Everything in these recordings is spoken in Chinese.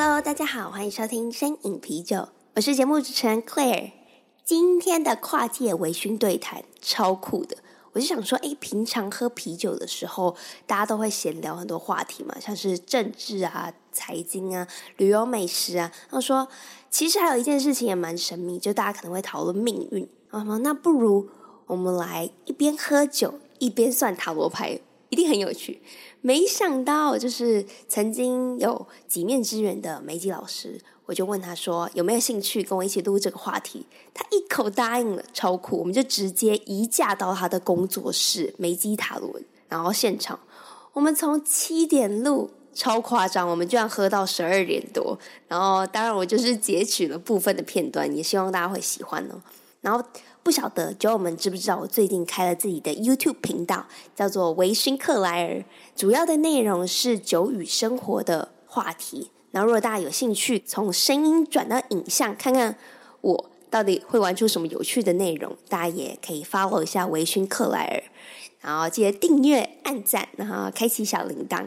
大家好，欢迎收听身饮啤酒，我是节目主持人 Claire。今天的跨界微醺对谈超酷的，我就想说，哎，平常喝啤酒的时候，大家都会闲聊很多话题嘛，像是政治啊、财经啊、旅游美食啊。然后说，其实还有一件事情也蛮神秘，就大家可能会讨论命运。啊，那不如我们来一边喝酒一边算塔罗牌。一定很有趣，没想到就是曾经有几面之缘的梅吉老师，我就问他说有没有兴趣跟我一起录这个话题，他一口答应了，超酷！我们就直接移驾到他的工作室梅基塔罗，然后现场我们从七点录，超夸张，我们居然喝到十二点多，然后当然我就是截取了部分的片段，也希望大家会喜欢哦，然后。不晓得酒友们知不知道，我最近开了自己的 YouTube 频道，叫做微醺克莱尔。主要的内容是酒与生活的话题。然后，如果大家有兴趣从声音转到影像，看看我到底会玩出什么有趣的内容，大家也可以 follow 一下微醺克莱尔。然后记得订阅、按赞，然后开启小铃铛。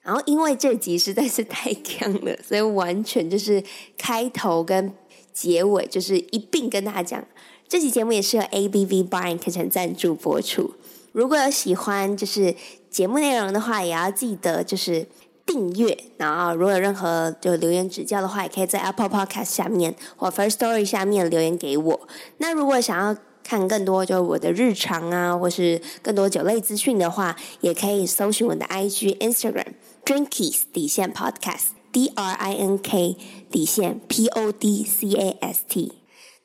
然后，因为这集实在是太 锵了，所以完全就是开头跟结尾就是一并跟大家讲。这期节目也是由 ABV Bar & Kitchen 赞助播出。如果有喜欢就是节目内容的话，也要记得就是订阅。然后如果有任何就留言指教的话，也可以在 Apple Podcast 下面或 First Story 下面留言给我。那如果想要看更多就是我的日常啊，或是更多酒类资讯的话，也可以搜寻我的 IG Instagram Drinkies 底线 Podcast D R I N K 底线 P O D C A S T。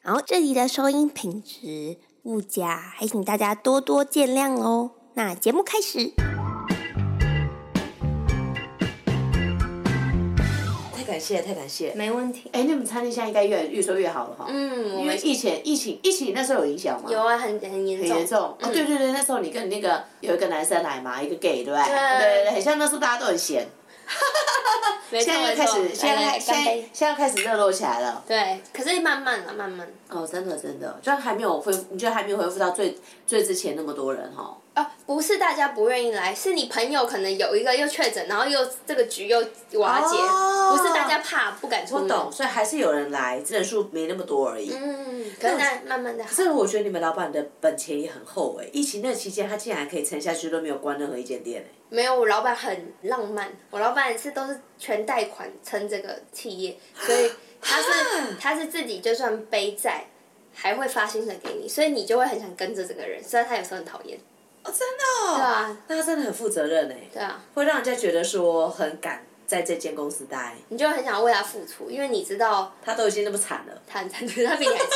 然后这里的收音品质不佳，还请大家多多见谅哦。那节目开始，太感谢，太感谢，没问题。哎，你们餐厅现在应该越越做越好了哈。嗯，因为疫情，疫情，疫情那时候有影响吗？有啊，很很严重。很严重。哦，对对对，那时候你跟你那个有一个男生来嘛，一个 gay 对不对？对对对，很像那时候大家都很闲。现在又开始，现在现在现在开始热络起来了。对，可是慢慢了，慢慢。哦，真的真的，就还没有恢复，你觉得还没有恢复到最最之前那么多人哈？啊，不是大家不愿意来，是你朋友可能有一个又确诊，然后又这个局又瓦解，不是大家怕不敢出门。我懂，所以还是有人来，人数没那么多而已。嗯，可是慢慢的。可是我觉得你们老板的本钱也很厚哎，疫情那期间他竟然还可以撑下去，都没有关任何一间店哎。没有，我老板很浪漫，我老板是都是全贷款撑这个企业，所以他是他是自己就算背债，还会发薪水给你，所以你就会很想跟着这个人，虽然他有时候很讨厌。哦，真的哦。对啊。那他真的很负责任哎。对啊。会让人家觉得说很敢在这间公司待。你就很想为他付出，因为你知道。他都已经那么惨了。他很惨，他比你还惨。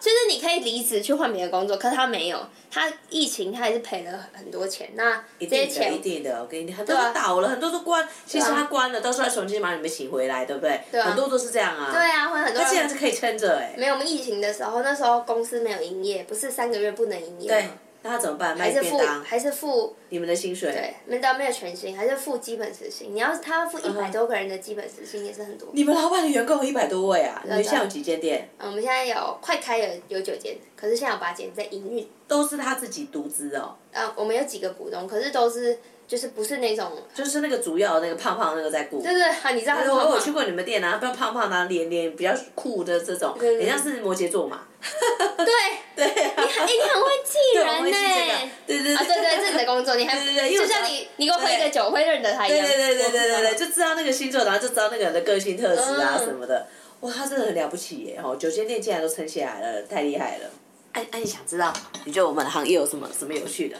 就是你可以离职去换别的工作，可是他没有，他疫情他还是赔了很多钱。那这些钱一定的，我跟你，很多都倒了，很多都关。其实他关了，到时候重新把你们请回来，对不对？很多都是这样啊。对啊，会很多。他竟然是可以撑着哎。没有，我们疫情的时候，那时候公司没有营业，不是三个月不能营业对。那他怎么办？还是付？还是付你们的薪水？对，门道没有全薪，还是付基本时薪。你要他要付一百多个人的基本时薪也是很多。你们老板的员工有一百多位啊？你们现在有几间店？嗯，我们现在有快开了有九间，可是现在有八间在营运。都是他自己独资哦。啊，我们有几个股东，可是都是。就是不是那种，就是那个主要那个胖胖那个在顾。对对，啊，你知道他。我有去过你们店啊，不要胖胖的，脸脸比较酷的这种，人家是摩羯座嘛。对。对。你很哎，你很会记人呢。对对对。啊对对，这的工作，你还对对对，就像你你给我喝一个酒，我会认得他一样。对对对对对对对，就知道那个星座，然后就知道那个人的个性特质啊什么的。哇，他真的很了不起耶！哦，九间店竟然都撑起来了，太厉害了。哎哎，你想知道？你觉得我们的行业有什么什么有趣的？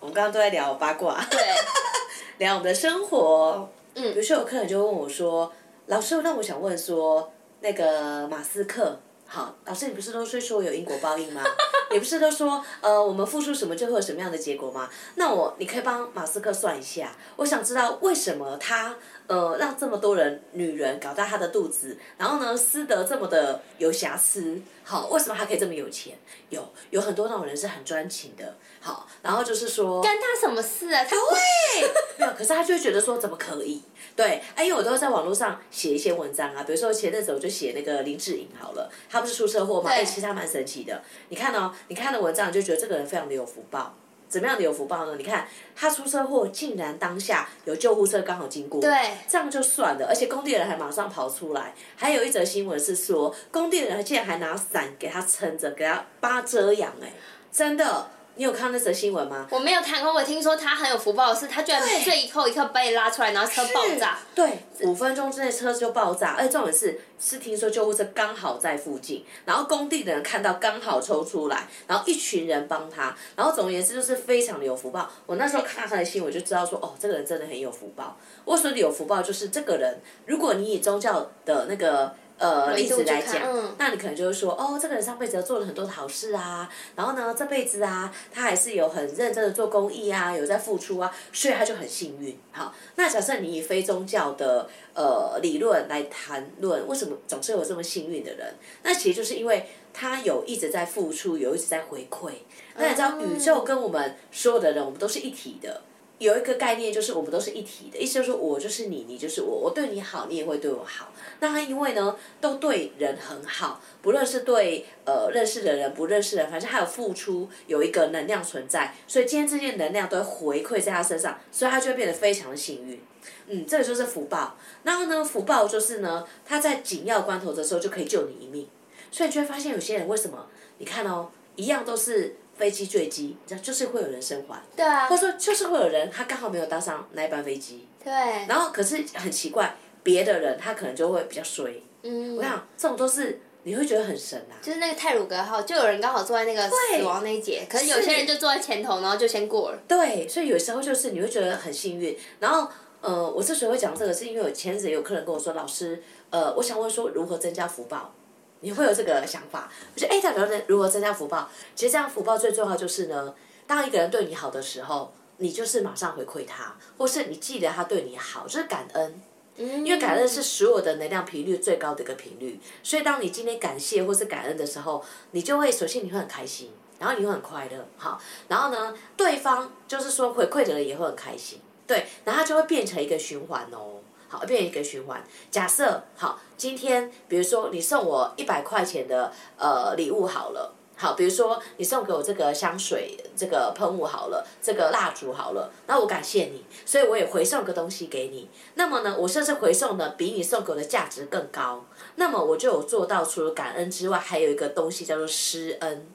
我们刚刚都在聊八卦。对。聊我们的生活，嗯，比如说有客人就问我说：“老师，那我想问说，那个马斯克，好，老师，你不是都说说有因果报应吗？你不是都说，呃，我们付出什么就会有什么样的结果吗？那我，你可以帮马斯克算一下，我想知道为什么他，呃，让这么多人女人搞大他的肚子，然后呢，私德这么的有瑕疵，好，为什么他可以这么有钱？有有很多那种人是很专情的，好，然后就是说，干他什么事啊？他对，没有，可是他就会觉得说，怎么可以？对，哎，因为我都在网络上写一些文章啊，比如说前阵子我就写那个林志颖好了，他不是出车祸吗？哎，其实他蛮神奇的。你看哦，你看的文章就觉得这个人非常的有福报，怎么样的有福报呢？你看他出车祸，竟然当下有救护车刚好经过，对，这样就算了，而且工地人还马上跑出来。还有一则新闻是说，工地人竟然还拿伞给他撑着，给他帮他遮阳，哎，真的。你有看那则新闻吗？我没有看过，我听说他很有福报的是，他居然最后一刻被拉出来，然后车爆炸。对，五分钟之内车就爆炸，而且重点是，是听说救护车刚好在附近，然后工地的人看到刚好抽出来，然后一群人帮他，然后总而言之就是非常的有福报。我那时候看他的新闻就知道说，哦，这个人真的很有福报。我说的有福报就是这个人，如果你以宗教的那个。呃，例子来讲，嗯、那你可能就会说，哦，这个人上辈子做了很多的好事啊，然后呢，这辈子啊，他还是有很认真的做公益啊，有在付出啊，所以他就很幸运。好，那假设你以非宗教的呃理论来谈论，为什么总是有这么幸运的人？那其实就是因为他有一直在付出，有一直在回馈。那你知道，宇宙跟我们所有的人，我们都是一体的。有一个概念就是我们都是一体的，意思就是我就是你，你就是我，我对你好，你也会对我好。那他因为呢，都对人很好，不论是对呃认识的人，不认识的人，反正他有付出，有一个能量存在，所以今天这些能量都会回馈在他身上，所以他就会变得非常的幸运。嗯，这个就是福报。然后呢，福报就是呢，他在紧要关头的时候就可以救你一命。所以你就会发现有些人为什么？你看哦，一样都是。飞机坠机，你知道就是会有人生还。对啊。或者说就是会有人他刚好没有搭上那一班飞机。对。然后可是很奇怪，别的人他可能就会比较衰。嗯。我想这种都是你会觉得很神啊。就是那个泰鲁格号，就有人刚好坐在那个死亡那一节，可是有些人就坐在前头，然后就先过了。对，所以有时候就是你会觉得很幸运。然后呃，我之所以会讲这个，是因为我前阵子有客人跟我说，老师，呃，我想问说如何增加福报。你会有这个想法，我觉得哎，代表如何增加福报？其实这样福报最重要就是呢，当一个人对你好的时候，你就是马上回馈他，或是你记得他对你好，就是感恩。因为感恩是所有的能量频率最高的一个频率，所以当你今天感谢或是感恩的时候，你就会首先你会很开心，然后你会很快乐，好，然后呢，对方就是说回馈的人也会很开心，对，然后它就会变成一个循环哦。好，变一个循环。假设好，今天比如说你送我一百块钱的呃礼物好了，好，比如说你送给我这个香水、这个喷雾好了，这个蜡烛好了，那我感谢你，所以我也回送个东西给你。那么呢，我甚至回送的比你送给我的价值更高。那么我就有做到，除了感恩之外，还有一个东西叫做施恩。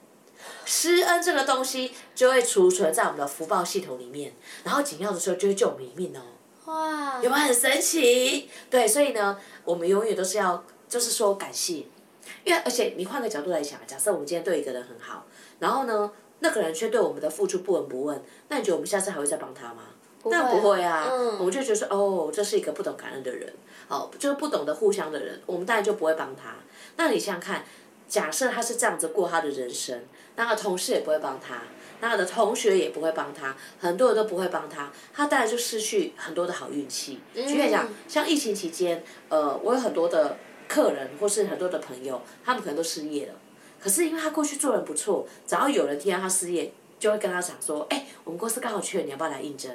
施恩这个东西就会储存在我们的福报系统里面，然后紧要的时候就会救我们一命哦。哇，有没有很神奇？对，所以呢，我们永远都是要，就是说感谢，因为而且你换个角度来想，假设我们今天对一个人很好，然后呢，那个人却对我们的付出不闻不问，那你觉得我们下次还会再帮他吗？那不会啊，嗯，我们就觉得说，哦，这是一个不懂感恩的人，哦，就是不懂得互相的人，我们当然就不会帮他。那你想想看，假设他是这样子过他的人生，那个同事也不会帮他。那他的同学也不会帮他，很多人都不会帮他，他当然就失去很多的好运气。举例讲，像疫情期间，呃，我有很多的客人或是很多的朋友，他们可能都失业了。可是因为他过去做人不错，只要有人听到他失业，就会跟他讲说：“哎，我们公司刚好缺人，你要不要来应征？”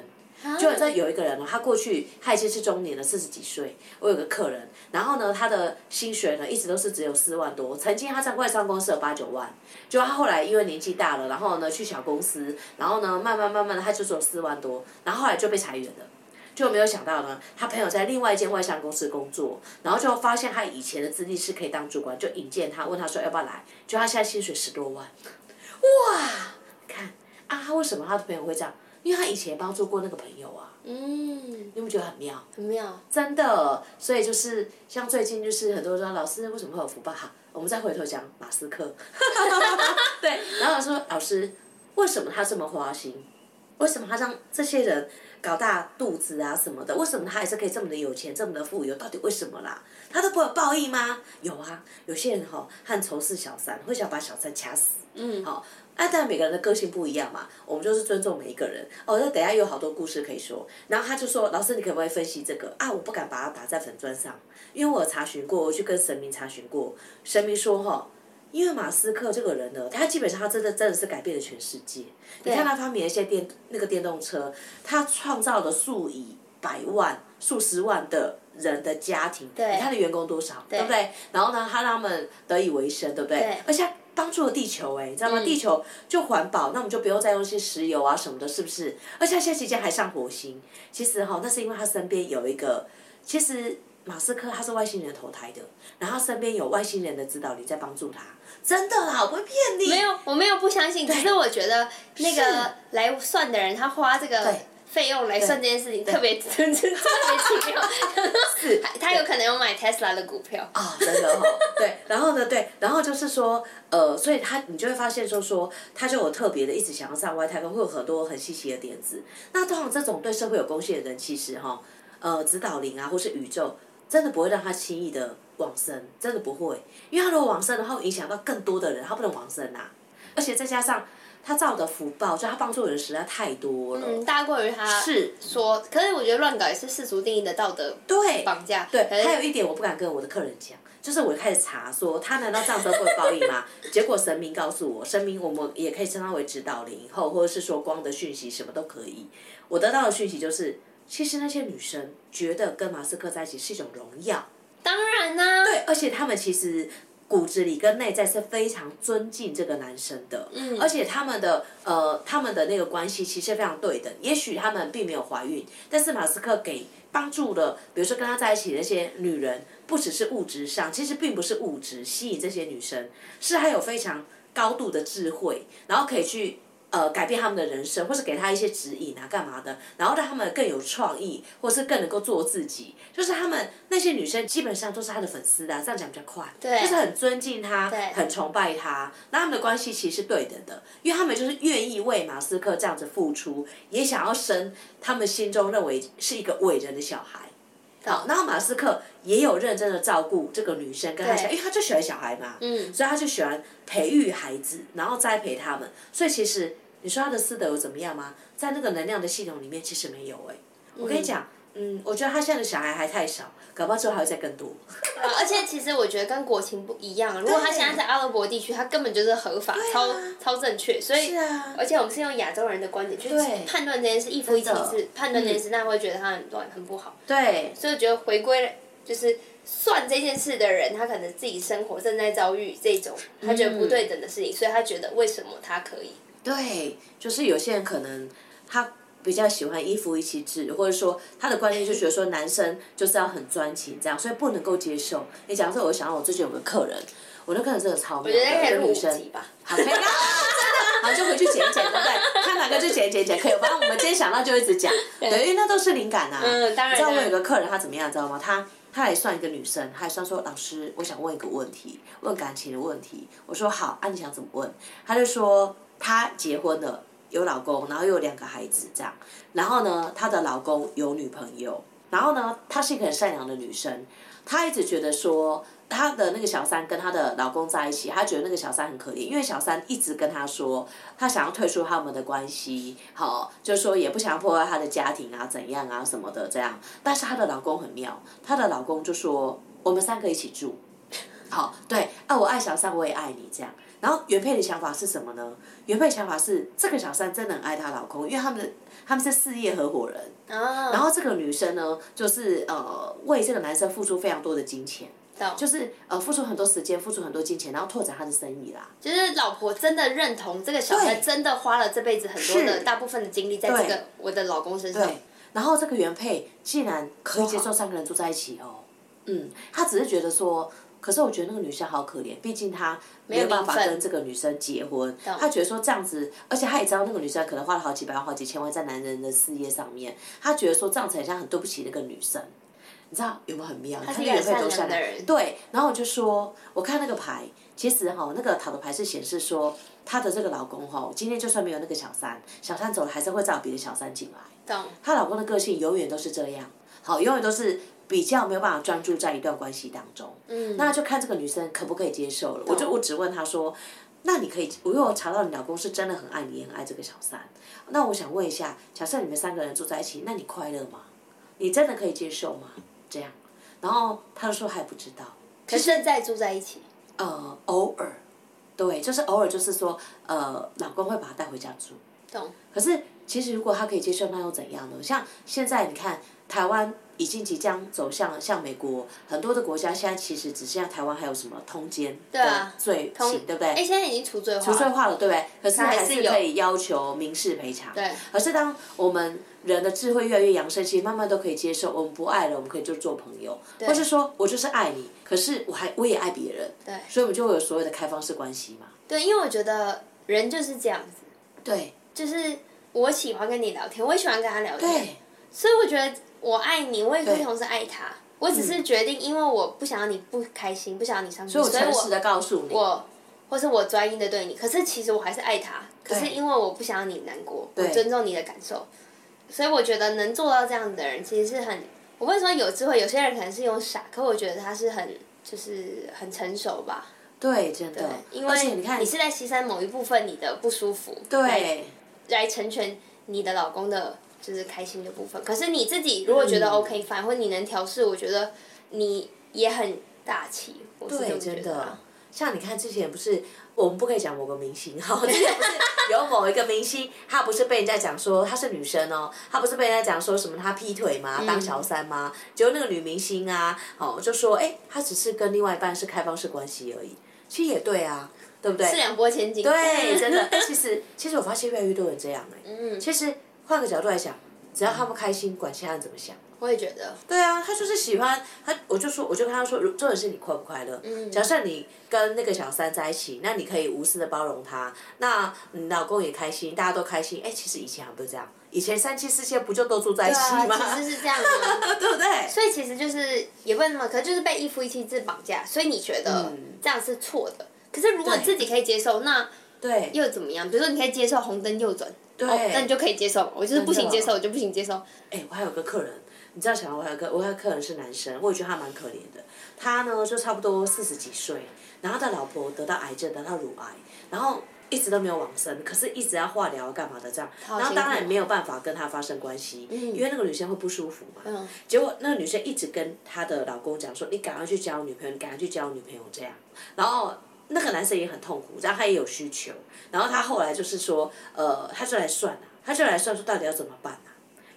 就在有一个人呢，他过去他已经是中年了，四十几岁。我有个客人，然后呢，他的薪水呢一直都是只有四万多。曾经他在外商公司有八九万，就他后来因为年纪大了，然后呢去小公司，然后呢慢慢慢慢的他就只有四万多，然后后来就被裁员了。就没有想到呢，他朋友在另外一间外商公司工作，然后就发现他以前的资历是可以当主管，就引荐他，问他说要不要来，就他现在薪水十多万，哇，看啊，为什么他的朋友会这样？因为他以前帮助过那个朋友啊，嗯，你有没有觉得很妙？很妙，真的。所以就是像最近就是很多人说老师为什么会有福报？哈，我们再回头讲马斯克，对，然后说老师为什么他这么花心？为什么他让这些人搞大肚子啊什么的，为什么他还是可以这么的有钱，这么的富有？到底为什么啦？他都不会有报应吗？有啊，有些人哈、哦，很仇视小三，会想把小三掐死。嗯，好、哦，哎，但每个人的个性不一样嘛，我们就是尊重每一个人。哦，那等一下有好多故事可以说。然后他就说：“老师，你可不可以分析这个啊？我不敢把它打在粉砖上，因为我有查询过，我去跟神明查询过，神明说哈、哦。”因为马斯克这个人呢，他基本上他真的真的是改变了全世界。你看他发明了一些电那个电动车，他创造了数以百万、数十万的人的家庭。对。他的员工多少？对不对？然后呢，他让他们得以为生，对不对？对。而且帮助了地球，哎，你知道吗？地球就环保，那我们就不用再用一些石油啊什么的，是不是？而且他现在期间还上火星。其实哈，那是因为他身边有一个，其实。马斯克他是外星人投胎的，然后身边有外星人的指导灵在帮助他，真的啦，我不会骗你。没有，我没有不相信，可是我觉得那个来算的人，他花这个费用来算这件事情特别 特别奇妙。是，他有可能有买 Tesla 的股票。啊、哦，真的哦。对，然后呢，对，然后就是说，呃，所以他你就会发现说说，他就有特别的一直想要上外太空，会有很多很稀奇的点子。那通常这种对社会有贡献的人，其实哈，呃，指导灵啊，或是宇宙。真的不会让他轻易的往生，真的不会，因为他如果往生的话，会影响到更多的人，他不能往生呐、啊。而且再加上他造的福报，就他帮助的人实在太多了，嗯，大过于他是说。可是我觉得乱搞也是世俗定义的道德对绑架。对，还有一点我不敢跟我的客人讲，就是我开始查说他难道这样子会有报应吗？结果神明告诉我，神明我们也可以称他为指导灵，以后或者是说光的讯息，什么都可以。我得到的讯息就是。其实那些女生觉得跟马斯克在一起是一种荣耀，当然呢、啊。对，而且他们其实骨子里跟内在是非常尊敬这个男生的，嗯，而且他们的呃他们的那个关系其实非常对等。也许他们并没有怀孕，但是马斯克给帮助了，比如说跟他在一起的那些女人，不只是物质上，其实并不是物质吸引这些女生，是还有非常高度的智慧，然后可以去。呃，改变他们的人生，或是给他一些指引啊，干嘛的？然后让他们更有创意，或是更能够做自己。就是他们那些女生基本上都是他的粉丝的，这样讲比较快。对。就是很尊敬他，很崇拜他。那他们的关系其实是对等的，因为他们就是愿意为马斯克这样子付出，也想要生他们心中认为是一个伟人的小孩。好，然后马斯克也有认真的照顾这个女生，跟他讲，因为他就喜欢小孩嘛，嗯，所以他就喜欢培育孩子，然后栽培他们。所以其实你说他的私德有怎么样吗？在那个能量的系统里面，其实没有哎、欸。我跟你讲。嗯，我觉得他现在的小孩还太少，搞不好之后还会再更多。啊、而且其实我觉得跟国情不一样，如果他现在在阿拉伯地区，他根本就是合法、啊、超超正确，所以、啊，而且我们是用亚洲人的观点去判断这件事，一夫一妻制判断这件事，那会觉得他很乱很不好。对，所以我觉得回归就是算这件事的人，他可能自己生活正在遭遇这种他觉得不对等的事情，嗯、所以他觉得为什么他可以？对，就是有些人可能他。比较喜欢一夫一妻制，或者说他的观念就觉得说男生就是要很专情这样，所以不能够接受。你假设，我想到我最近有个客人，我那客人真的超妙的，一个女生，好，可以，真的，好就回去剪一剪，对不对？看哪个就剪一剪剪，可以。反正我们今天想到就一直讲，对，因为那都是灵感啊。嗯，当然。你知道我有个客人他怎么样，知道吗？他他还算一个女生，他还算说老师，我想问一个问题，问感情的问题。我说好，啊你想怎么问？他就说他结婚了。有老公，然后又有两个孩子，这样。然后呢，她的老公有女朋友。然后呢，她是一个很善良的女生。她一直觉得说，她的那个小三跟她的老公在一起，她觉得那个小三很可怜，因为小三一直跟她说，她想要退出他们的关系，好，就说也不想破坏她的家庭啊，怎样啊什么的这样。但是她的老公很妙，她的老公就说，我们三个一起住，好，对，啊，我爱小三，我也爱你，这样。然后原配的想法是什么呢？原配的想法是这个小三真的很爱她老公，因为他们的他们是事业合伙人。哦。然后这个女生呢，就是呃为这个男生付出非常多的金钱。就是呃付出很多时间，付出很多金钱，然后拓展他的生意啦。就是老婆真的认同这个小三，真的花了这辈子很多的大部分的精力在这个我的老公身上。对。然后这个原配竟然可以接受三个人住在一起哦。嗯。他只是觉得说。可是我觉得那个女生好可怜，毕竟她没有办法跟这个女生结婚。她觉得说这样子，而且她也知道那个女生可能花了好几百万、好几千万在男人的事业上面。她觉得说这样子好像很对不起那个女生，你知道有没有很妙？她是一个善良的人。对，然后我就说，我看那个牌，其实哈，那个塔罗牌是显示说，她的这个老公哈，今天就算没有那个小三，小三走了，还是会找别的小三进来。懂。她老公的个性永远都是这样，好，永远都是比较没有办法专注在一段关系当中。嗯。那就看这个女生可不可以接受了。我就我只问她说，那你可以，我又查到你老公是真的很爱你，也很爱这个小三。那我想问一下，假设你们三个人住在一起，那你快乐吗？你真的可以接受吗？这样，然后她就说还不知道。可是现在住在一起。呃，偶尔，对，就是偶尔，就是说，呃，老公会把她带回家住。懂。可是其实如果他可以接受，那又怎样呢？像现在你看，台湾已经即将走向像美国很多的国家，现在其实只剩下台湾还有什么通奸的罪行，对不对？哎，现在已经除罪化了。除罪化了，对不对？可是还是可以要求民事赔偿。对。可是当我们人的智慧越来越扬升，其实慢慢都可以接受，我们不爱了，我们可以就做朋友，或是说我就是爱你，可是我还我也爱别人，对，所以我们就会有所谓的开放式关系嘛。对，因为我觉得人就是这样子。对。就是我喜欢跟你聊天，我也喜欢跟他聊天。对。所以我觉得我爱你，我也可以同时爱他。我只是决定，因为我不想要你不开心，不想要你伤心，所以我诚实的告诉你，我，或是我专一的对你。可是其实我还是爱他，可是因为我不想要你难过，我尊重你的感受。所以我觉得能做到这样的人，其实是很，我会说有智慧。有些人可能是用傻，可我觉得他是很，就是很成熟吧。对，真的。因为你看，你是在牺牲某一部分你的不舒服，对，来成全你的老公的，就是开心的部分。可是你自己如果觉得 OK，反而你能调试，我觉得你也很大气。我是这么觉得。像你看之前不是，我们不可以讲某个明星哈，之前不是有某一个明星，他不是被人家讲说他是女生哦，他不是被人家讲说什么他劈腿吗？当小三吗？结果那个女明星啊，哦就说哎，他只是跟另外一半是开放式关系而已，其实也对啊，对不对？是两拨千斤。对，真的。哎，其实其实我发现越来越多人这样哎。嗯。其实换个角度来讲，只要他不开心，管其他人怎么想。我也觉得。对啊，他就是喜欢他，我就说，我就跟他说，重点是你快不快乐。嗯。假设你跟那个小三在一起，那你可以无私的包容他，那你老公也开心，大家都开心。哎，其实以前还不是这样，以前三妻四妾不就都住在一起吗？其实是这样的，对不对？所以其实就是也不能那么，可能就是被一夫一妻制绑架，所以你觉得这样是错的。可是如果你自己可以接受，那对又怎么样？比如说你可以接受红灯右转，对，那你就可以接受。我就是不行接受，我就不行接受。哎，我还有个客人。你知道，小王，我还有个，我还有客人是男生，我也觉得他蛮可怜的。他呢，就差不多四十几岁，然后他的老婆得到癌症，得到乳癌，然后一直都没有往生，可是一直要化疗干嘛的这样，然后当然没有办法跟他发生关系，因为那个女生会不舒服嘛。嗯。结果那个女生一直跟她的老公讲说：“你赶快去交女朋友，你赶快去交女朋友。”这样，然后那个男生也很痛苦，然后他也有需求，然后他后来就是说，呃，他就来算了，他就来算说到底要怎么办。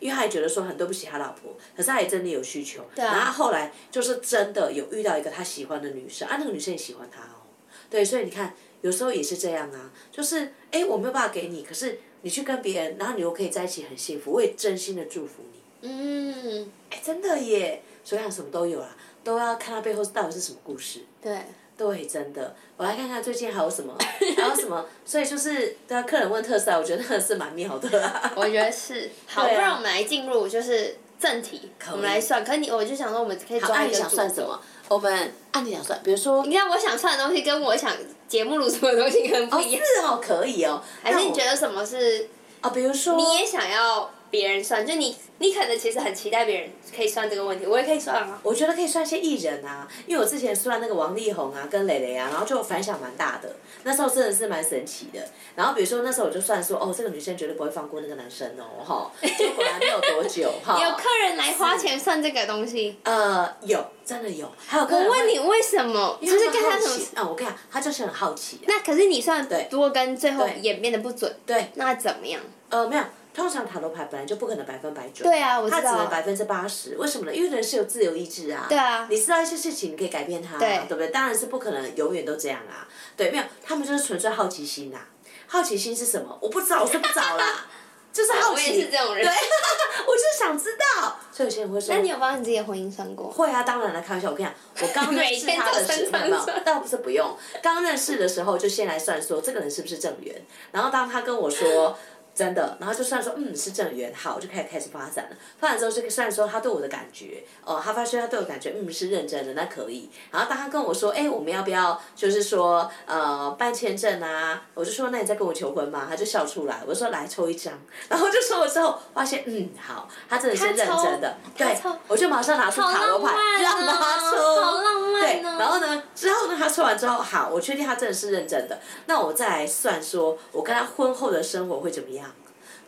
因为他也觉得说很对不起他老婆，可是他也真的有需求。对啊。然后后来就是真的有遇到一个他喜欢的女生，啊，那个女生也喜欢他哦。对，所以你看，有时候也是这样啊，就是哎，我没有办法给你，可是你去跟别人，然后你又可以在一起很幸福，我也真心的祝福你。嗯。哎，真的耶，所以他什么都有啦，都要看他背后到底是什么故事。对。对，真的，我来看看最近还有什么，还有什么，所以就是，对啊，客人问特斯拉，我觉得那个是蛮妙的啦。我觉得是，好，不然我们来进入就是正题，我们来算。可是你，我就想说，我们可以抓一个主题。算什么？我们按你想算，比如说。你看，我想算的东西跟我想节目录出的东西很不一样。哦，是哦，可以哦。还是你觉得什么是？啊，比如说。你也想要。别人算，就你，你可能其实很期待别人可以算这个问题，我也可以算啊。我觉得可以算一些艺人啊，因为我之前算那个王力宏啊，跟蕾蕾啊，然后就反响蛮大的，那时候真的是蛮神奇的。然后比如说那时候我就算说，哦，这个女生绝对不会放过那个男生哦，哈，结果果然没有多久，哈。有客人来花钱算这个东西？呃，有，真的有。还有客人。我问你为什么？就是跟他什么？啊，我跟你讲，他就是很好奇。那可是你算多跟最后演变的不准，对，那怎么样？呃，没有。通常塔罗牌本来就不可能百分百准，对啊，我知道。它只能百分之八十，为什么呢？因为人是有自由意志啊。对啊。你知道一些事情，你可以改变它，对不对？当然是不可能永远都这样啊。对，没有，他们就是纯粹好奇心呐。好奇心是什么？我不知道，我是不找啦。就是好奇。我也是这种人。对，我就是想知道。所以有些人会说。那你有帮你自己的婚姻算过？会啊，当然了，开玩笑。我跟你讲，我刚认识他的时候，倒不是不用。刚认识的时候就先来算说这个人是不是正缘，然后当他跟我说。真的，然后就算说，嗯，是正缘，好，就开始开始发展了。发展之后，就算说他对我的感觉，哦，他发现他对我感觉，嗯，是认真的，那可以。然后当他跟我说，哎，我们要不要，就是说，呃，办签证啊？我就说，那你在跟我求婚吗？他就笑出来。我就说，来抽一张。然后就说了之后，发现，嗯，好，他真的是认真的。对，我就马上拿出塔罗牌让他抽。好浪漫哦。对，然后呢，之后呢，他抽完之后，好，我确定他真的是认真的。那我再来算说，我跟他婚后的生活会怎么样？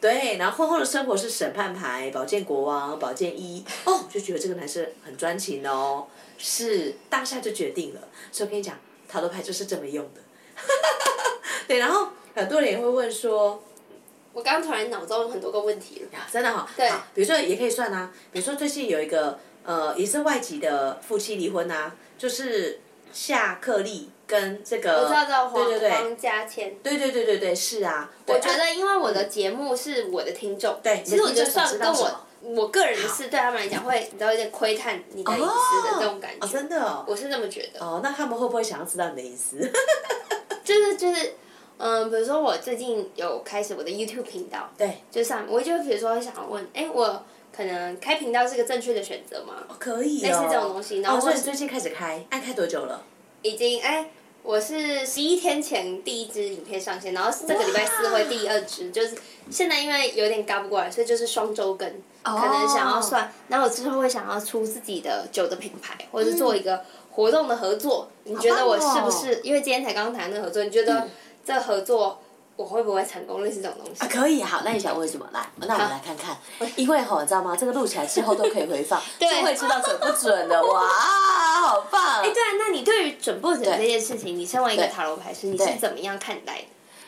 对，然后婚后的生活是审判牌、宝剑国王、宝剑一，哦，就觉得这个男生很专情哦，是当下就决定了。所以我跟你讲，塔罗牌就是这么用的。对，然后很多人也会问说，我刚刚突然脑中有很多个问题了。真的哈、哦。对。比如说也可以算啊，比如说最近有一个呃也是外籍的夫妻离婚啊，就是夏克立。跟这个，我知道知道黄对对对黄家千，对对对对对是啊。我觉得因为我的节目是我的听众，对，其实我觉得算跟我我个人是对他们来讲会，你知道有点窥探你的隐私的这种感觉。哦，真的哦。我是这么觉得。哦，那他们会不会想要知道你的隐私？就是就是，嗯，比如说我最近有开始我的 YouTube 频道，对，就上我就比如说想问，哎，我可能开频道是个正确的选择吗？可以哦。类似这种东西，然后所以最近开始开，爱开多久了？已经哎。我是十一天前第一支影片上线，然后这个礼拜四会第二支，就是现在因为有点赶不过来，所以就是双周更，可能想要算，然后我之后会想要出自己的酒的品牌，或者是做一个活动的合作，你觉得我是不是？因为今天才刚刚谈的合作，你觉得这合作？我会不会成功？类似这种东西啊，可以好，那你想问什么？来，那我们来看看，因为吼，你知道吗？这个录起来之后都可以回放，就会知道准不准的。哇，好棒！哎，对啊，那你对于准不准这件事情，你身为一个塔罗牌师，你是怎么样看待的？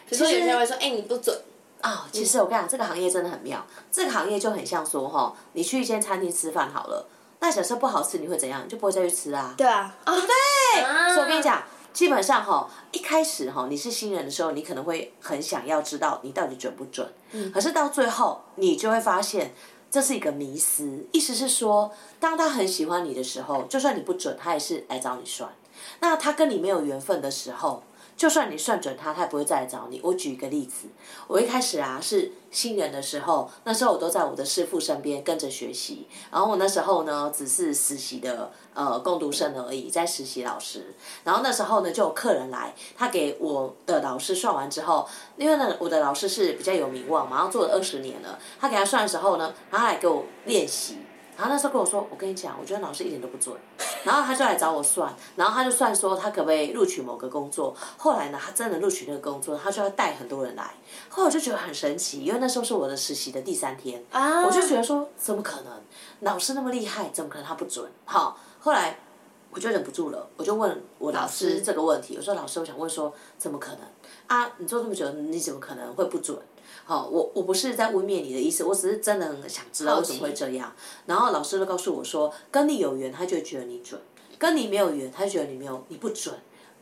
比如说有些人会说，哎，你不准。啊，其实我跟你讲，这个行业真的很妙。这个行业就很像说，哈，你去一间餐厅吃饭好了，那假设不好吃，你会怎样？就不会再去吃啊？对啊，对不对？所以我跟你讲。基本上哈，一开始哈，你是新人的时候，你可能会很想要知道你到底准不准。嗯。可是到最后，你就会发现这是一个迷思。意思是说，当他很喜欢你的时候，就算你不准，他也是来找你算。那他跟你没有缘分的时候。就算你算准他，他也不会再来找你。我举一个例子，我一开始啊是新人的时候，那时候我都在我的师傅身边跟着学习。然后我那时候呢，只是实习的呃共读生而已，在实习老师。然后那时候呢，就有客人来，他给我的老师算完之后，因为呢我的老师是比较有名望嘛，然后做了二十年了，他给他算的时候呢，他来给我练习。然后那时候跟我说：“我跟你讲，我觉得老师一点都不准。”然后他就来找我算，然后他就算说他可不可以录取某个工作。后来呢，他真的录取那个工作，他就要带很多人来。后来我就觉得很神奇，因为那时候是我的实习的第三天，我就觉得说怎么可能？老师那么厉害，怎么可能他不准？好，后来我就忍不住了，我就问我老师这个问题。我说：“老师，我想问说，怎么可能？啊，你做这么久，你怎么可能会不准？”好，我我不是在污蔑你的意思，我只是真的很想知道为什么会这样。然后老师就告诉我说，跟你有缘，他就觉得你准；跟你没有缘，他就觉得你没有你不准。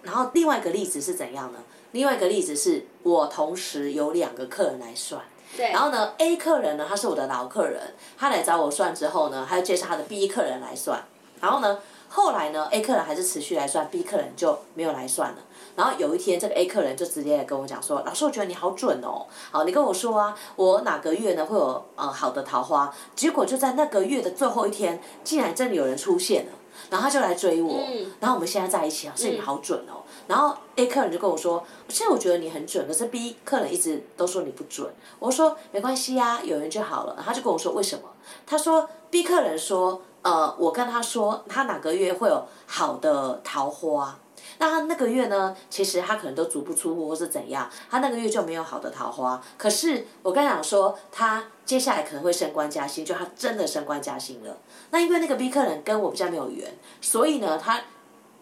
然后另外一个例子是怎样呢？另外一个例子是我同时有两个客人来算，对。然后呢，A 客人呢，他是我的老客人，他来找我算之后呢，他就介绍他的 B 客人来算。然后呢，后来呢，A 客人还是持续来算，B 客人就没有来算了。然后有一天，这个 A 客人就直接来跟我讲说：“老师，我觉得你好准哦，好，你跟我说啊，我哪个月呢会有呃好的桃花？结果就在那个月的最后一天，竟然真的有人出现了，然后他就来追我，嗯、然后我们现在在一起啊，所以你好准哦。嗯、然后 A 客人就跟我说：现在我觉得你很准，可是 B 客人一直都说你不准。我说没关系呀、啊，有人就好了。然后他就跟我说为什么？他说 B 客人说，呃，我跟他说他哪个月会有好的桃花。”那他那个月呢？其实他可能都足不出户，或是怎样，他那个月就没有好的桃花。可是我刚讲说，他接下来可能会升官加薪，就他真的升官加薪了。那因为那个 B 客人跟我比较没有缘，所以呢，他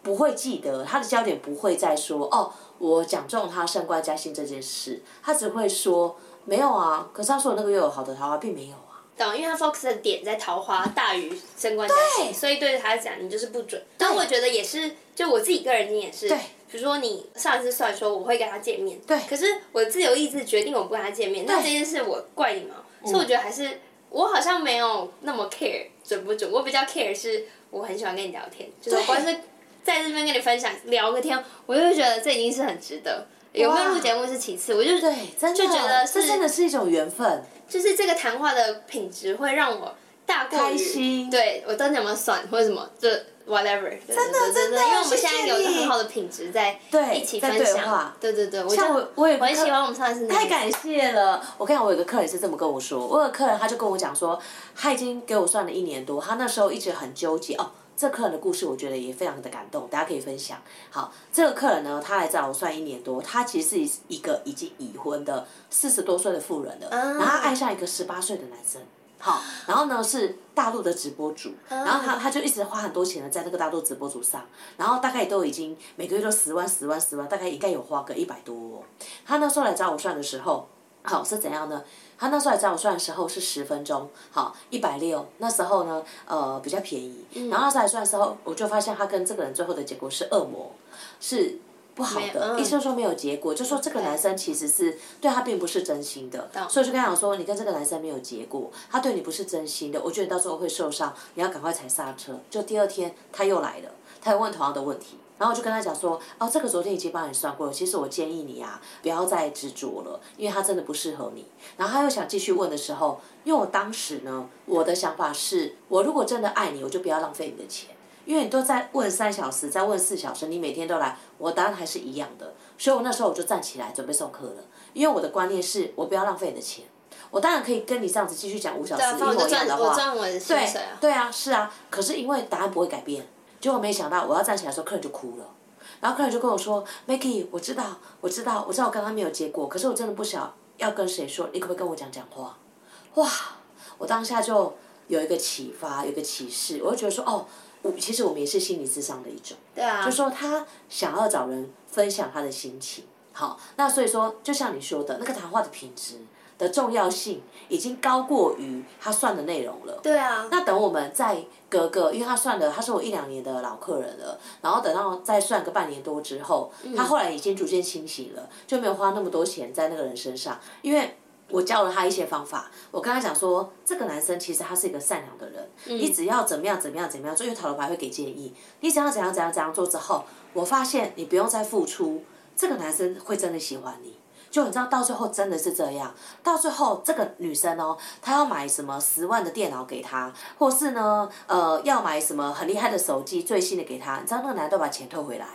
不会记得，他的焦点不会再说哦，我讲中他升官加薪这件事，他只会说没有啊。可是他说那个月有好的桃花，并没有啊。懂，因为他 focus 的点在桃花大于升官加薪，所以对他来讲你就是不准。但我觉得也是，就我自己个人经验是，比如说你上一次算说我会跟他见面，对，可是我自由意志决定我不跟他见面，那这件事我怪你吗？所以我觉得还是我好像没有那么 care 准不准，我比较 care 是我很喜欢跟你聊天，就是我光是在这边跟你分享聊个天，我就会觉得这已经是很值得。有没有录节目是其次，我就对，真的就觉得这真的是一种缘分。就是这个谈话的品质会让我大过于开心。对我当时有没有算或者什么，就 whatever。真的真的，因为我们现在有一个很好的品质在一起分享。对对对，像我我也很喜欢我们上次。太感谢了！我看我有个客人是这么跟我说，我有个客人他就跟我讲说，他已经给我算了一年多，他那时候一直很纠结哦。这客人的故事我觉得也非常的感动，大家可以分享。好，这个客人呢，他来找我算一年多，他其实是一个已经已婚的四十多岁的妇人了，然后他爱上一个十八岁的男生。好，然后呢是大陆的直播主，然后他他就一直花很多钱呢在那个大陆直播主上，然后大概都已经每个月都十万十万十万，大概应该有花个一百多哦。他那时候来找我算的时候，好是怎样呢？他那时候来找我算的时候是十分钟，好一百六，那时候呢，呃比较便宜。然后那时候来算的时候，我就发现他跟这个人最后的结果是恶魔，是不好的，意思说没有结果，就说这个男生其实是对他并不是真心的，所以就跟他讲说，你跟这个男生没有结果，他对你不是真心的，我觉得你到时候会受伤，你要赶快踩刹车。就第二天他又来了，他又问同样的问题。然后我就跟他讲说，哦，这个昨天已经帮你算过了。其实我建议你啊，不要再执着了，因为他真的不适合你。然后他又想继续问的时候，因为我当时呢，我的想法是，我如果真的爱你，我就不要浪费你的钱，因为你都在问三小时，再问四小时，你每天都来，我答案还是一样的。所以我那时候我就站起来准备送客了，因为我的观念是我不要浪费你的钱。我当然可以跟你这样子继续讲五小时一模一样的话，对对啊，是啊。可是因为答案不会改变。结果没想到，我要站起来的时候，客人就哭了。然后客人就跟我说：“Maggie，我知道，我知道，我知道我刚刚没有结果，可是我真的不想要跟谁说，你可不可以跟我讲讲话？”哇！我当下就有一个启发，有一个启示，我就觉得说：“哦，我其实我们也是心理智商的一种。”对啊。就说他想要找人分享他的心情。好，那所以说，就像你说的那个谈话的品质。的重要性已经高过于他算的内容了。对啊。那等我们再隔个，因为他算了，他是我一两年的老客人了。然后等到再算个半年多之后，他后来已经逐渐清醒了，就没有花那么多钱在那个人身上。因为我教了他一些方法，我跟他讲说，这个男生其实他是一个善良的人，你只要怎么样怎么样怎么样做，因为塔罗牌会给建议，你只要怎样怎样怎样做之后，我发现你不用再付出，这个男生会真的喜欢你。就你知道，到最后真的是这样。到最后，这个女生哦，她要买什么十万的电脑给他，或是呢，呃，要买什么很厉害的手机，最新的给他。你知道那个男的都把钱退回来，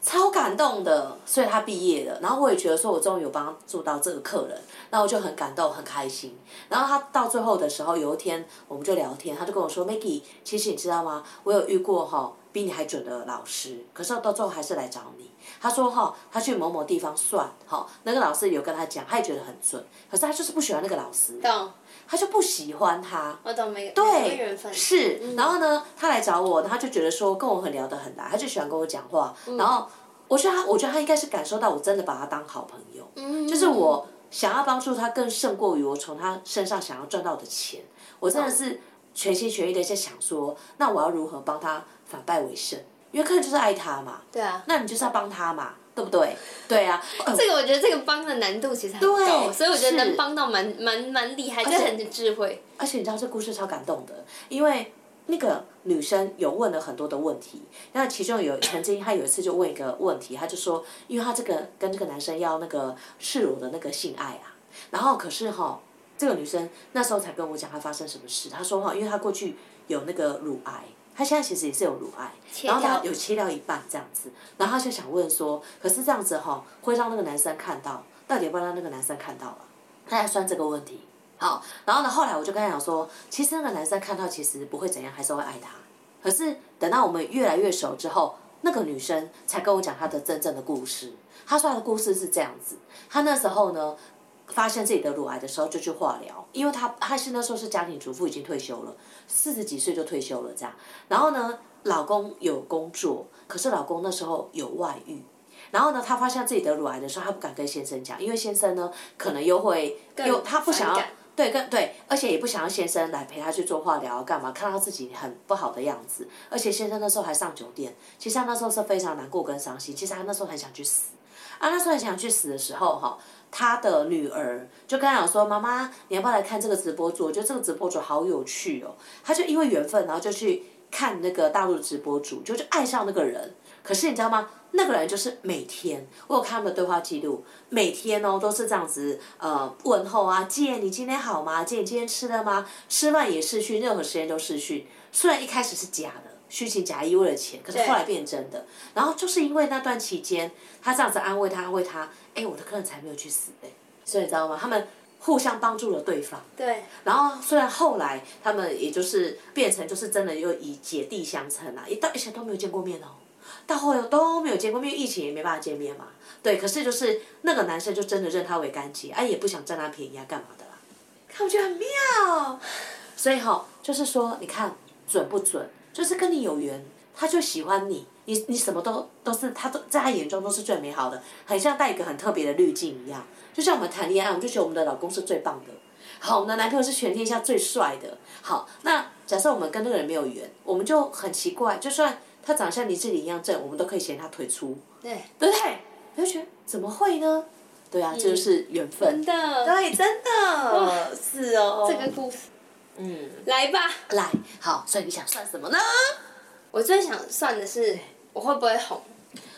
超感动的。所以他毕业了，然后我也觉得说，我终于有帮助到这个客人，那我就很感动，很开心。然后他到最后的时候，有一天我们就聊天，他就跟我说：“Maggie，其实你知道吗？我有遇过哈，比你还准的老师，可是到最后还是来找你。”他说哈，他去某某地方算，哈，那个老师有跟他讲，他也觉得很准，可是他就是不喜欢那个老师，懂，他就不喜欢他，我懂没？对，是，然后呢，他来找我，他就觉得说跟我很聊得很来，他就喜欢跟我讲话，然后我觉得他，我觉得他应该是感受到我真的把他当好朋友，就是我想要帮助他更胜过于我从他身上想要赚到的钱，我真的是全心全意的在想说，那我要如何帮他反败为胜？因为客人就是爱他嘛，对啊，那你就是要帮他嘛，对不对？对啊，这个我觉得这个帮的难度其实很高，所以我觉得能帮到蛮蛮蛮厉害，就很智慧。而且你知道这故事超感动的，因为那个女生有问了很多的问题，那其中有曾经她有一次就问一个问题，她就说，因为她这个跟这个男生要那个赤裸的那个性爱啊，然后可是哈，这个女生那时候才跟我讲她发生什么事，她说哈，因为她过去有那个乳癌。他现在其实也是有乳癌，然后他有切掉一半这样子，然后他就想问说，可是这样子哈，会让那个男生看到，到底要不要让那个男生看到了？他在算这个问题，好，然后呢，后来我就跟他讲说，其实那个男生看到其实不会怎样，还是会爱他。可是等到我们越来越熟之后，那个女生才跟我讲她的真正的故事。她说她的故事是这样子，她那时候呢。发现自己得乳癌的时候就去化疗，因为她她是那时候是家庭主妇，已经退休了，四十几岁就退休了这样。然后呢，老公有工作，可是老公那时候有外遇。然后呢，她发现自己得乳癌的时候，她不敢跟先生讲，因为先生呢可能又会又她不想要对跟对，而且也不想要先生来陪她去做化疗干嘛，看到自己很不好的样子。而且先生那时候还上酒店，其实他那时候是非常难过跟伤心，其实他那时候很想去死。啊，那时候很想去死的时候哈。他的女儿就跟他讲说：“妈妈，你要不要来看这个直播主？我觉得这个直播主好有趣哦。”他就因为缘分，然后就去看那个大陆的直播主，就就爱上那个人。可是你知道吗？那个人就是每天，我有看他们的对话记录，每天哦都是这样子呃问候啊，姐你今天好吗？姐你今天吃了吗？吃饭也视讯，任何时间都试训。虽然一开始是假的，虚情假意为了钱，可是后来变真的。然后就是因为那段期间，他这样子安慰他，安慰他，哎，我的客人才没有去死哎。所以你知道吗？他们互相帮助了对方。对。然后虽然后来他们也就是变成就是真的又以姐弟相称啊，一到以前都没有见过面哦。到后来都没有见过面，因为疫情也没办法见面嘛。对，可是就是那个男生就真的认他为干姐，哎，也不想占他便宜啊，干嘛的啦？看我觉得很妙。所以哈，就是说，你看准不准？就是跟你有缘，他就喜欢你，你你什么都都是他都在他眼中都是最美好的，很像带一个很特别的滤镜一样。就像我们谈恋爱，我们就觉得我们的老公是最棒的，好，我们的男朋友是全天下最帅的。好，那假设我们跟那个人没有缘，我们就很奇怪，就算。他长得像林志玲一样正，我们都可以嫌他腿粗，对，对不对？就觉得怎么会呢？对啊，这就是缘分。真的，对，真的，是哦。这个故事，嗯，来吧，来，好，所以你想算什么呢？我最想算的是我会不会红，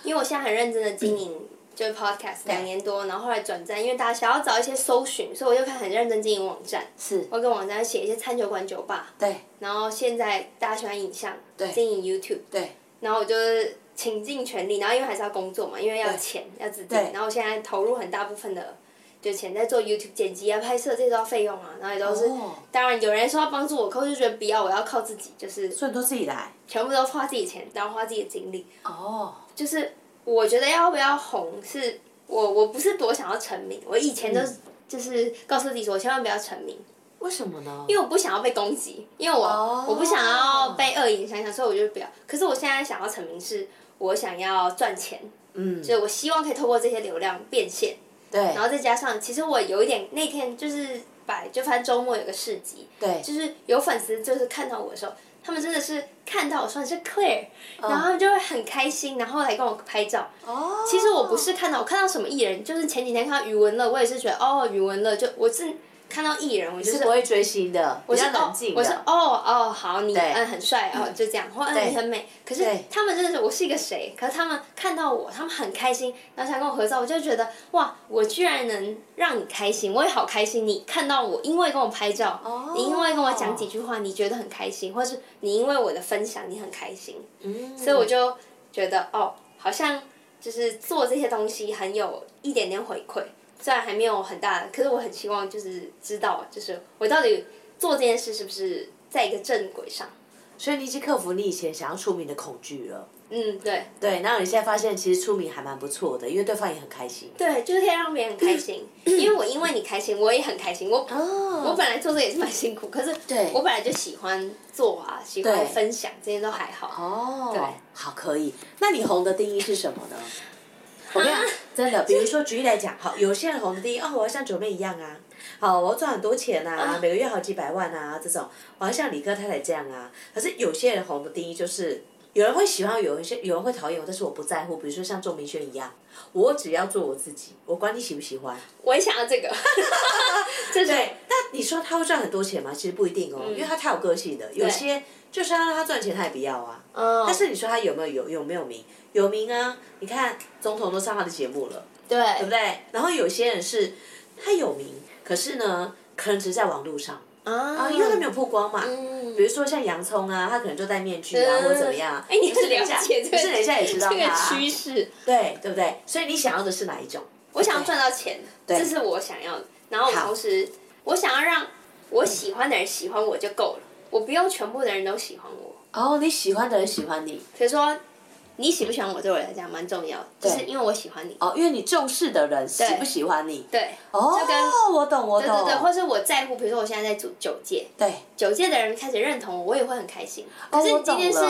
因为我现在很认真的经营。就是 podcast 两年多，然后后来转战，因为大家想要找一些搜寻，所以我就开始很认真经营网站。是。我跟网站写一些餐酒馆酒吧。对。然后现在大家喜欢影像。对。经营 YouTube。对。然后我就是倾尽全力，然后因为还是要工作嘛，因为要钱要自己。然后我现在投入很大部分的就钱在做 YouTube 剪辑啊、拍摄这些费用啊，然后也都是。哦。当然有人说要帮助我，可我就觉得不要，我要靠自己，就是。所以都自己来。全部都花自己钱，然后花自己的精力。哦。就是我觉得要不要红是。我我不是多想要成名，我以前都是就是告诉自己说，我千万不要成名。为什么呢？因为我不想要被攻击，因为我、oh. 我不想要被恶影响响，所以我就不要。可是我现在想要成名，是我想要赚钱，嗯，所以我希望可以透过这些流量变现。对。然后再加上，其实我有一点那天就是摆，就反正周末有个市集，对，就是有粉丝就是看到我的时候。他们真的是看到我说你是 Claire，然后他们就会很开心，然后来跟我拍照。哦。其实我不是看到我看到什么艺人，就是前几天看到余文乐，我也是觉得哦，余文乐就我是。看到艺人，我就是，是不会追星的，我是冷静的。我是哦哦，好，你嗯很帅哦，就这样，或嗯你很美。可是他们真的是我是一个谁？可是他们看到我，他们很开心，然后想跟我合照，我就觉得哇，我居然能让你开心，我也好开心。你看到我，因为跟我拍照，哦、你因为跟我讲几句话，你觉得很开心，或是你因为我的分享，你很开心。嗯。所以我就觉得哦，好像就是做这些东西很有一点点回馈。虽然还没有很大的，可是我很希望就是知道，就是我到底做这件事是不是在一个正轨上。所以你已经克服你以前想要出名的恐惧了。嗯，对。对，然后你现在发现其实出名还蛮不错的，因为对方也很开心。对，就是可以让别人很开心，因为我因为你开心，我也很开心。我、哦、我本来做这也是蛮辛苦，可是我本来就喜欢做啊，喜欢分享，这些都还好。哦。对，好，可以。那你红的定义是什么呢？我跟你讲，真的，比如说举例来讲，好，有些人红的第一，哦，我要像九妹一样啊，好，我要赚很多钱啊，每个月好几百万啊，这种，我要像李哥太太这样啊。可是有些人红的第一就是，有人会喜欢，有一些有人会讨厌我，但是我不在乎。比如说像钟明轩一样，我只要做我自己，我管你喜不喜欢。我也想要这个。对，那你说他会赚很多钱吗？其实不一定哦，因为他太有个性的。有些就是要让他赚钱，他也不要啊。但是你说他有没有有有没有名？有名啊！你看总统都上他的节目了，对，对不对？然后有些人是，他有名，可是呢，可能只是在网络上啊，因为他没有曝光嘛。嗯。比如说像洋葱啊，他可能就戴面具啊，或者怎么样。哎，你是了解这个？是，等一下也知道这个趋势。对，对不对？所以你想要的是哪一种？我想要赚到钱，这是我想要的。然后同时，我想要让我喜欢的人喜欢我就够了，我不用全部的人都喜欢我。哦，你喜欢的人喜欢你，比如说。你喜不喜欢我对我来讲蛮重要的，就是因为我喜欢你。哦，因为你重视的人喜不喜欢你？对。哦，就跟我懂我懂。对对对，或是我在乎，比如说我现在在组九届，对，九届的人开始认同我，我也会很开心。可是今天是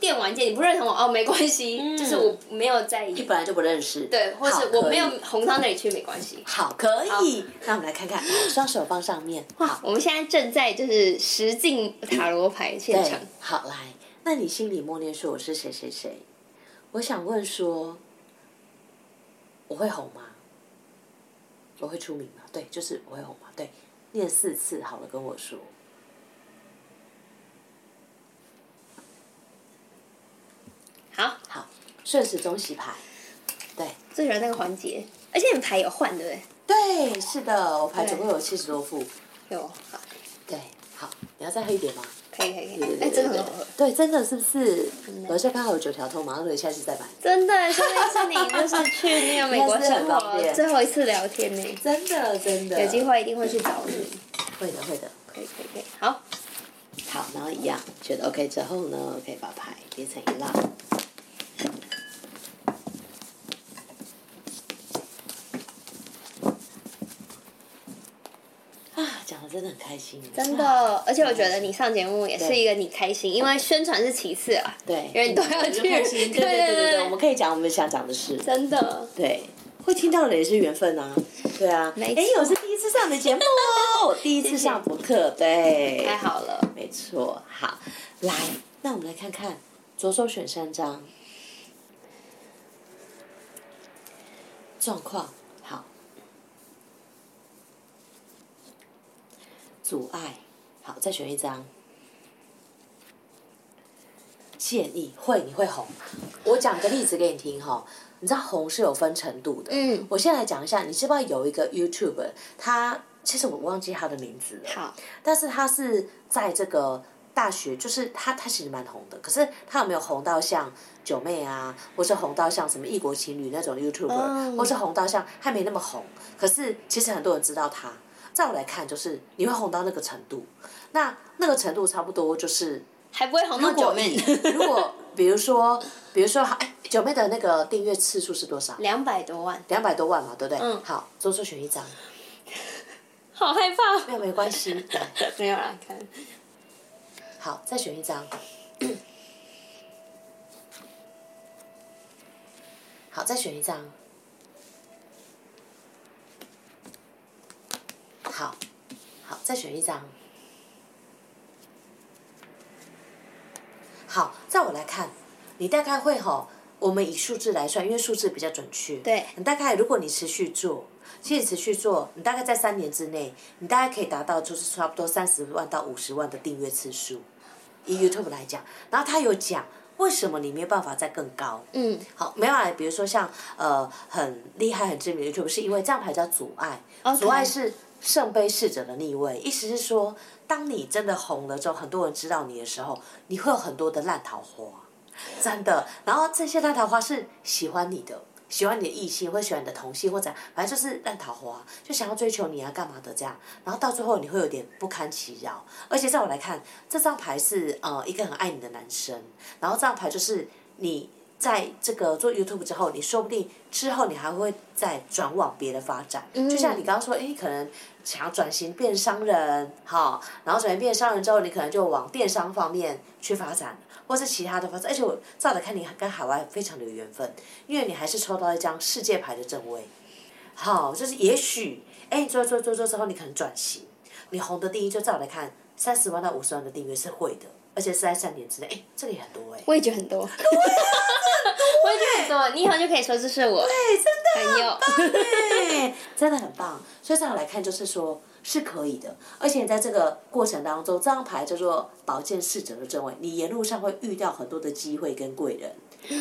电玩界，你不认同我哦，没关系，就是我没有在意。你本来就不认识。对，或是我没有红到那里去，没关系。好，可以。那我们来看看，双手放上面。哇，我们现在正在就是实境塔罗牌现场。好，来，那你心里默念说我是谁谁谁。我想问说，我会红吗？我会出名吗？对，就是我会红吗？对，念四次好了，跟我说。好，好，顺时钟洗牌，对，最喜欢那个环节，而且你们牌有换，对不对？对，是的，我牌总共有七十多副。有，好，对，好，你要再喝一点吗？可以可以可以，哎，真的很好喝。对，真的是不是？我现在刚好有九条通，马上可以下次再买。真的，下一次你 就是去那个美国生活，最后一次聊天呢。真的真的。有机会一定会去找你。会的会的，可以可以可以，好。好，然后一样，觉得 OK 之后呢，可以把牌叠成一浪。真的很开心，真的，而且我觉得你上节目也是一个你开心，因为宣传是其次啊，对，因为你都要去，对对对对对，我们可以讲我们想讲的事，真的，对，会听到的也是缘分啊，对啊，哎，我是第一次上的节目哦，第一次上博客，对，太好了，没错，好，来，那我们来看看，左手选三张，状况。阻碍，好，再选一张。建议会，你会红。我讲个例子给你听哈，你知道红是有分程度的。嗯。我先来讲一下，你知不知道有一个 YouTuber，他其实我忘记他的名字了。好。但是他是在这个大学，就是他他其实蛮红的，可是他有没有红到像九妹啊，或是红到像什么异国情侣那种 YouTuber，嗯，或是红到像还没那么红，可是其实很多人知道他。在我来看，就是你会红到那个程度，那那个程度差不多就是还不会红到九妹。如果比如说，比如说，哎，九妹的那个订阅次数是多少？两百多万。两百多万嘛，对不对？嗯。好，左手选一张。好害怕。没有，没关系。没有啦，看。好，再选一张。好，再选一张。好，好，再选一张。好，在我来看，你大概会吼，我们以数字来算，因为数字比较准确。对。你大概如果你持续做，其实持续做，你大概在三年之内，你大概可以达到就是差不多三十万到五十万的订阅次数。以 YouTube 来讲，然后他有讲为什么你没有办法再更高。嗯。好，没有啊，比如说像呃很厉害很知名的 YouTube，是因为这样牌叫阻碍.阻碍是。圣杯侍者的逆位，意思是说，当你真的红了之后，很多人知道你的时候，你会有很多的烂桃花，真的。然后这些烂桃花是喜欢你的，喜欢你的异性，或喜欢你的同性，或者反正就是烂桃花，就想要追求你啊，干嘛的这样。然后到最后你会有点不堪其扰。而且在我来看，这张牌是呃一个很爱你的男生，然后这张牌就是你。在这个做 YouTube 之后，你说不定之后你还会再转往别的发展。嗯、就像你刚刚说，哎，可能想要转型变商人，好，然后转型变商人之后，你可能就往电商方面去发展，或是其他的发展。而且我照着看，你跟海外非常的有缘分，因为你还是抽到一张世界牌的正位。好，就是也许，哎，做做做做之后，你可能转型，你红的第一，就照来看，三十万到五十万的订阅是会的。而且是在三年之内，哎，这里很多哎。我也觉得很多。我也觉得很多，你以后就可以说这是我。对，真的很棒哎，真的很棒。所以这样来看，就是说是可以的。而且在这个过程当中，这张牌叫做宝剑侍者的正位，你沿路上会遇到很多的机会跟贵人，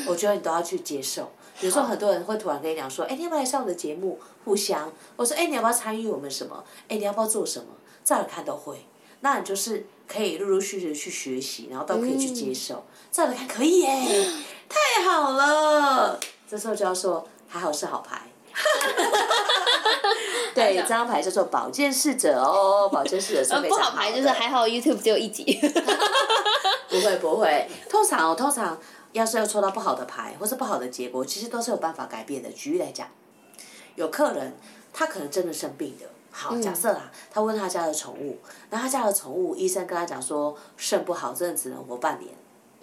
我觉得你都要去接受。比如说，很多人会突然跟你讲说，哎，你要不要来上我的节目？互相，我说，哎，你要不要参与我们什么？哎，你要不要做什么？这样看都会。那你就是可以陆陆续续的去学习，然后都可以去接受。这样来看可以耶，太好了。这时候就要说，还好是好牌。对，这张牌叫做保健侍者哦，保健侍者是非常好。不好牌就是还好，YouTube 只有一集。不会不会，通常哦，通常要是要抽到不好的牌或是不好的结果，其实都是有办法改变的。举例来讲，有客人他可能真的生病的。好，假设啊，他问他家的宠物，那他家的宠物医生跟他讲说肾不好，真的只能活半年。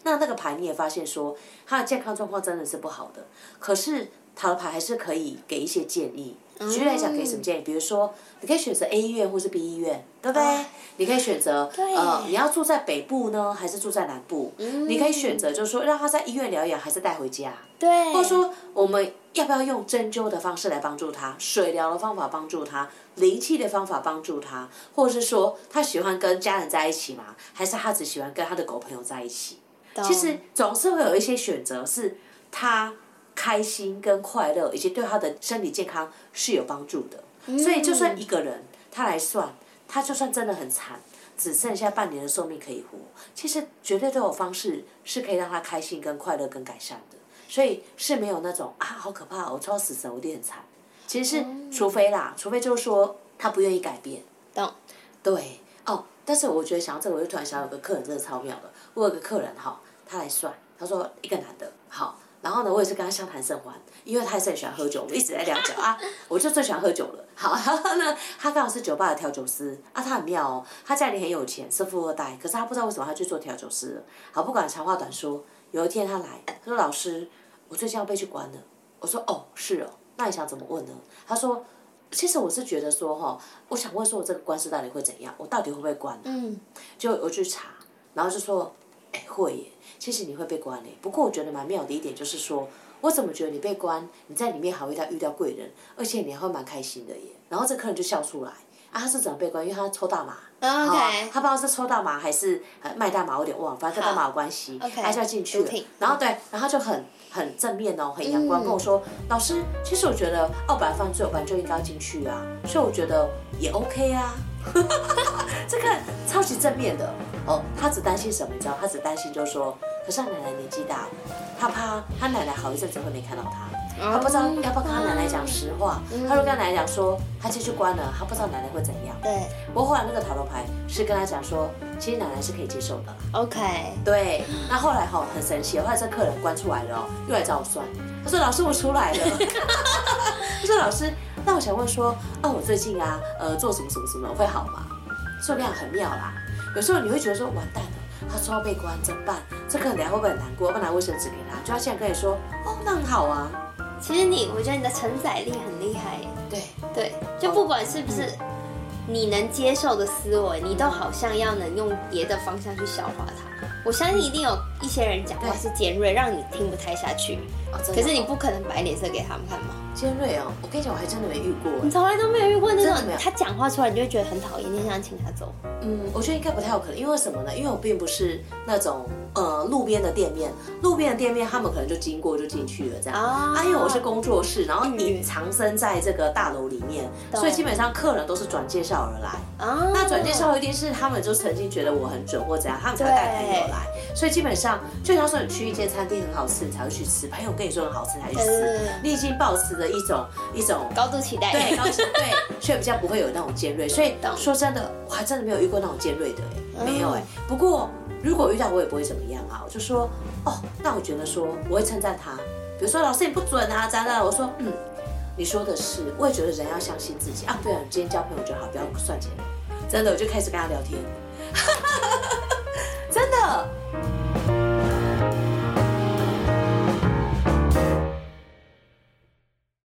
那那个牌你也发现说，他的健康状况真的是不好的，可是塔罗牌还是可以给一些建议。举例来讲，给什么建议？比如说，你可以选择 A 医院或是 B 医院，对不对？啊、你可以选择呃，你要住在北部呢，还是住在南部？嗯、你可以选择，就是说让他在医院疗养，还是带回家？对。或者说，我们要不要用针灸的方式来帮助他？水疗的方法帮助他？灵气的方法帮助他？或者是说，他喜欢跟家人在一起吗？还是他只喜欢跟他的狗朋友在一起？其实总是会有一些选择是他开心跟快乐，以及对他的身体健康是有帮助的。所以就算一个人他来算，他就算真的很惨，只剩下半年的寿命可以活，其实绝对都有方式是可以让他开心跟快乐跟改善的。所以是没有那种啊，好可怕，我抽到死神，我一定很惨。其实是除非啦，除非就是说他不愿意改变。懂。对。哦，但是我觉得想到这个，我就突然想到有个客人真的超妙的。我有个客人哈，他来算，他说一个男的，好，然后呢，我也是跟他相谈甚欢，因为他也是很喜欢喝酒，我们一直在聊酒啊，我就最喜欢喝酒了。好，然后呢，他刚好是酒吧的调酒师啊，他很妙哦，他家里很有钱，是富二代，可是他不知道为什么他去做调酒师了。好，不管长话短说，有一天他来，他说老师，我最近要被去关了。我说哦，是哦，那你想怎么问呢？他说。其实我是觉得说哈，我想问说，我这个官司到底会怎样？我到底会不会关？嗯，就我去查，然后就说，哎，会耶。其实你会被关耶。不过我觉得蛮妙的一点就是说，我怎么觉得你被关，你在里面还会再遇到贵人，而且你还会蛮开心的耶。然后这客人就笑出来，啊，他是怎么被关？因为他抽大麻。OK。他不知道是抽大麻还是卖大麻，我有点忘了，反正跟大麻有关系。OK。他就要进去了。然后对，然后就很。很正面哦，很阳光，跟我说，老师，其实我觉得奥本来犯罪，我本来就应该要进去啊，所以我觉得也 OK 啊，这个超级正面的哦。他只担心什么？你知道？他只担心就是说，可是他奶奶年纪大，他怕他奶奶好一阵子会没看到他。他不知道要不要跟他奶奶讲实话。他如果跟他奶奶讲说他进去关了，他不知道奶奶会怎样。对。不过后来那个塔罗牌是跟他讲说，其实奶奶是可以接受的。OK。对。那后来哈很神奇，后来这客人关出来了哦，又来找我算。他说：“老师，我出来了。”他说：“老师，那我想问说，啊，我最近啊，呃，做什么什么什么会好吗？”数量很妙啦。有时候你会觉得说，完蛋了，他说要被关怎么办？这客人会不会很难过？要不拿卫生纸给他？就他现在跟你说，哦，那很好啊。其实你，我觉得你的承载力很厉害。对对，就不管是不是你能接受的思维，你都好像要能用别的方向去消化它。我相信一定有一些人讲话是尖锐，让你听不太下去。可是你不可能摆脸色给他们看嘛。尖锐哦，我跟你讲，我还真的没遇过。你从来都没有遇过那种他讲话出来，你就会觉得很讨厌，你想请他走。嗯，我觉得应该不太有可能，因为什么呢？因为我并不是那种。呃，路边的店面，路边的店面，他们可能就经过就进去了，这样。啊，因为我是工作室，然后隐藏身在这个大楼里面，所以基本上客人都是转介绍而来。啊，那转介绍一定是他们就曾经觉得我很准或怎样，他们才会带朋友来。所以基本上，就像说你去一间餐厅很好吃，你才会去吃。朋友跟你说很好吃，才去吃。你已经抱持着一种一种高度期待，对，高度对，所以比较不会有那种尖锐。所以说真的，我还真的没有遇过那种尖锐的，哎，没有哎。不过。如果遇到我也不会怎么样啊，我就说哦，那我觉得说我会称赞他，比如说老师你不准啊，咋的？我说嗯，你说的是，我也觉得人要相信自己啊。对啊，今天交朋友就好，不要算钱，真的，我就开始跟他聊天，真的，